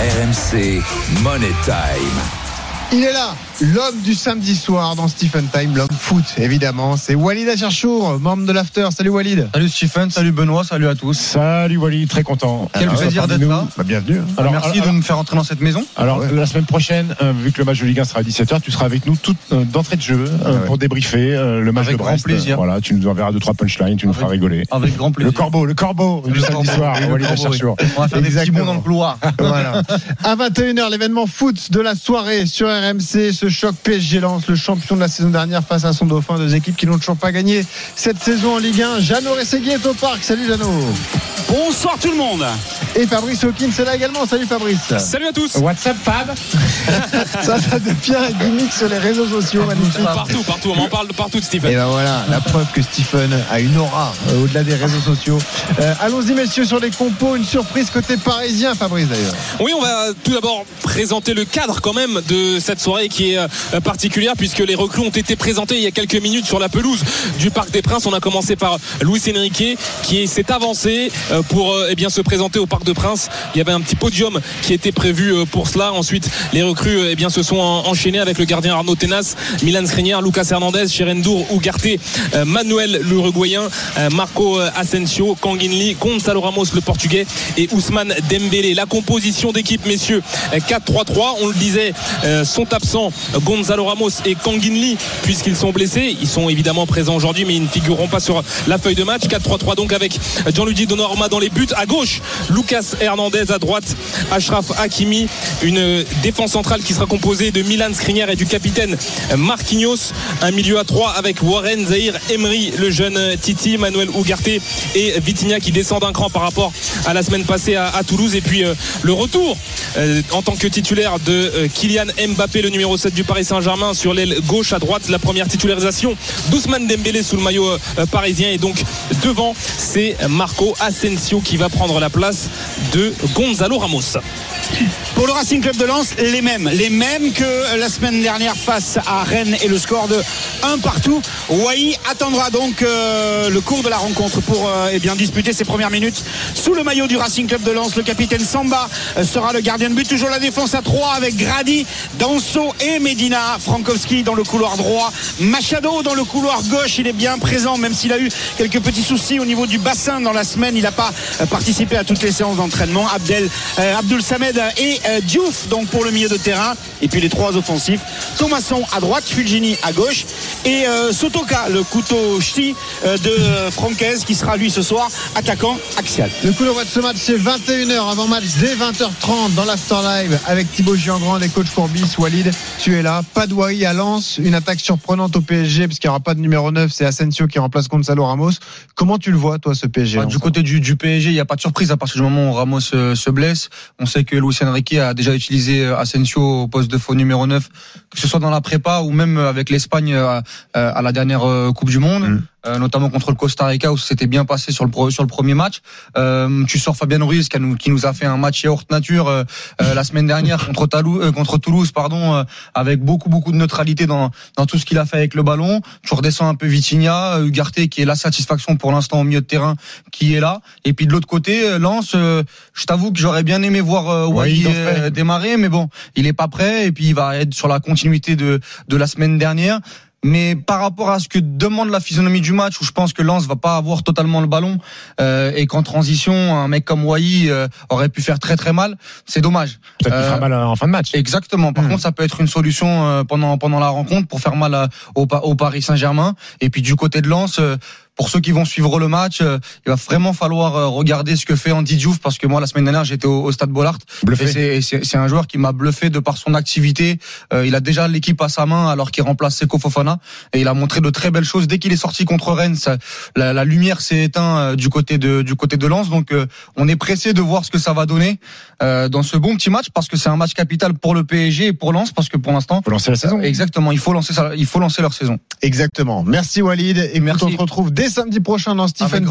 RMC Money Time. Il est là, l'homme du samedi soir dans Stephen Time, l'homme foot, évidemment. C'est Walid Acharchour, membre de l'After. Salut Walid. Salut Stephen, salut Benoît, salut à tous. Salut Wally, très content. Quel Alors, plaisir d'être nous. là. Bah, bienvenue. hein. Alors, merci alors, de me faire entrer dans cette maison. alors, Ouais. la semaine prochaine, euh, vu que le match de Ligue 1 sera à 17h, tu seras avec nous tout euh, d'entrée de jeu euh, ouais. pour débriefer euh, le match Avec de grand Brest. plaisir. Voilà, tu nous enverras deux trois punchlines, tu nous Avec- feras rigoler. Avec grand plaisir. Le corbeau, le corbeau du Le samedi corbeau, soir, Walid Acharchour. On va faire des petits Exactement. bonds dans le couloir. Voilà. À 21h, l'événement foot de la soirée sur RMC. Ce choc PSG lance le champion de la saison dernière face à son dauphin. Deux équipes qui n'ont toujours pas gagné cette saison en Ligue 1. Jeannot Rességui est au. Salut Jeannot. Bonsoir tout le monde. Et Fabrice Hawkins est là également. Salut Fabrice. Salut à tous. What's up Fab Ça, ça devient un gimmick sur les réseaux sociaux. Magnifique. Partout, partout, on m'en parle de partout de Et Stephen. ben voilà, la preuve que Stephen a une aura euh, au-delà des réseaux sociaux. Euh, Allons-y messieurs sur les compos, une surprise côté parisien Fabrice d'ailleurs. Oui, on va tout d'abord présenter le cadre quand même de cette soirée qui est euh, particulière puisque les recrues ont été présentées il y a quelques minutes sur la pelouse du Parc des Princes. On a commencé par Luis Enrique qui s'est avancé euh, pour euh, eh bien se présenter au Parc des Princes. Il y avait un petit podium qui était prévu euh, pour cela. Ensuite, les recrues euh, eh bien se sont en- enchaînées avec le gardien Arnaud Tenas, Milan Skriniar, Lucas Hernandez, Cherendour, Ugarte, Manuel l'Uruguayen, Marco Asensio, Kanginli, Gonzalo Ramos le Portugais et Ousmane Dembélé. La composition d'équipe, messieurs, euh, 4-3-3. On le disait, sont absents Gonzalo Ramos et Kanginli puisqu'ils sont blessés. Ils sont évidemment présents aujourd'hui, mais ils ne figureront pas sur la feuille de match. 4-3-3 donc avec Gianluigi Donnarumma dans les buts. À gauche, Lucas Hernandez à droite, Ashraf Hakimi. Une défense centrale qui sera composée de Milan Skriniar et du capitaine Marquinhos. Un milieu à 3 avec Warren Zahir Emery, le jeune Titi, Manuel Ugarte et Vitinha qui descend d'un cran par rapport à la semaine passée à, Toulouse. Et puis euh, le retour euh, en tant que titulaire de euh, Kylian Mbappé, le numéro 7 du Paris Saint-Germain, sur l'aile gauche à droite. La première titularisation d'Ousmane Dembélé sous le maillot parisien. Et donc devant, c'est Marco Asensio qui va prendre la place de Gonzalo Ramos. Pour le Racing Club de Lens, les mêmes. Les mêmes que la semaine dernière face à Rennes et le score de 1 partout. Wai attendra donc euh, le cours de la rencontre pour euh, eh bien, disputer ses premières minutes sous le maillot du Racing Club de Lens. Le capitaine Samba euh, sera le gardien de but. Toujours la défense à 3 avec Grady, Danso et Medina. Frankowski dans le couloir droit. Machado dans le couloir gauche. Il est bien présent, même s'il a eu quelques petits soucis au niveau du bassin dans la semaine. Il n'a pas euh, participé à toutes les séances d'entraînement. Abdel, euh, Abdul Samed et euh, Diouf donc pour le milieu de terrain. Et puis les trois offensifs. Thomasson à droite, Fulgini à gauche. Et euh, Sotoka, le couteau ch'ti euh, de Francaise, qui sera lui ce soir attaquant axial. Le coup d'envoi de ce match, c'est 21h avant match dès 20h30 dans l'After Live avec Thibaut Giangrand et coach Courbis. Walid, tu es là. Wai à Lens, une attaque surprenante au PSG parce qu'il n'y aura pas de numéro 9, c'est Asensio qui remplace Gonzalo Ramos. Comment tu le vois, toi, ce PSG Bah, du côté du, du PSG, il n'y a pas de surprise à partir du moment où Ramos euh, se blesse. On sait que Luis Enrique a déjà utilisé euh, Asensio au poste de faux numéro 9, que ce soit dans la prépa ou même avec l'Espagne euh, à la dernière Coupe du Monde. Mm. Euh, notamment contre le Costa Rica où c'était bien passé sur le sur le premier match. Euh, tu sors Fabien Ruiz qui, nous, qui nous a fait un match hors nature euh, euh, la semaine dernière contre, Talou, euh, contre Toulouse, pardon, euh, avec beaucoup beaucoup de neutralité dans dans tout ce qu'il a fait avec le ballon. Tu redescends un peu Vitinha, Ugarte qui est la satisfaction pour l'instant au milieu de terrain qui est là. Et puis de l'autre côté, euh, je t'avoue que j'aurais bien aimé voir Ouais, fait. démarrer, mais bon, il est pas prêt et puis il va être sur la continuité de de la semaine dernière. Mais par rapport à ce que demande la physionomie du match, où je pense que Lens va pas avoir totalement le ballon euh, et qu'en transition, un mec comme Wai euh, aurait pu faire très très mal, c'est dommage. Peut-être Euh, fera mal en fin de match. Exactement. Par Hmm. contre, ça peut être une solution euh, pendant pendant la rencontre pour faire mal à- au, au Paris Saint-Germain. Et puis du côté de Lens, euh, pour ceux qui vont suivre le match, euh, il va vraiment falloir euh, regarder ce que fait Andy Diouf parce que moi la semaine dernière j'étais au, au Stade Bollard et c'est- un joueur qui m'a bluffé de par son activité. Euh, il a déjà l'équipe à sa main alors qu'il remplace Seko Fofana et il a montré de très belles choses dès qu'il est sorti contre Rennes. ça- la, la lumière s'est éteinte euh, du côté de du côté de Lens donc euh, on est pressé de voir ce que ça va donner euh, dans ce bon petit match parce que c'est un match capital pour le PSG et pour Lens parce que pour l'instant Faut lancer la saison. exactement il faut lancer ça, il faut lancer leur saison. Exactement. Merci Walid. Et Merci. on se retrouve dès samedi prochain dans Stephen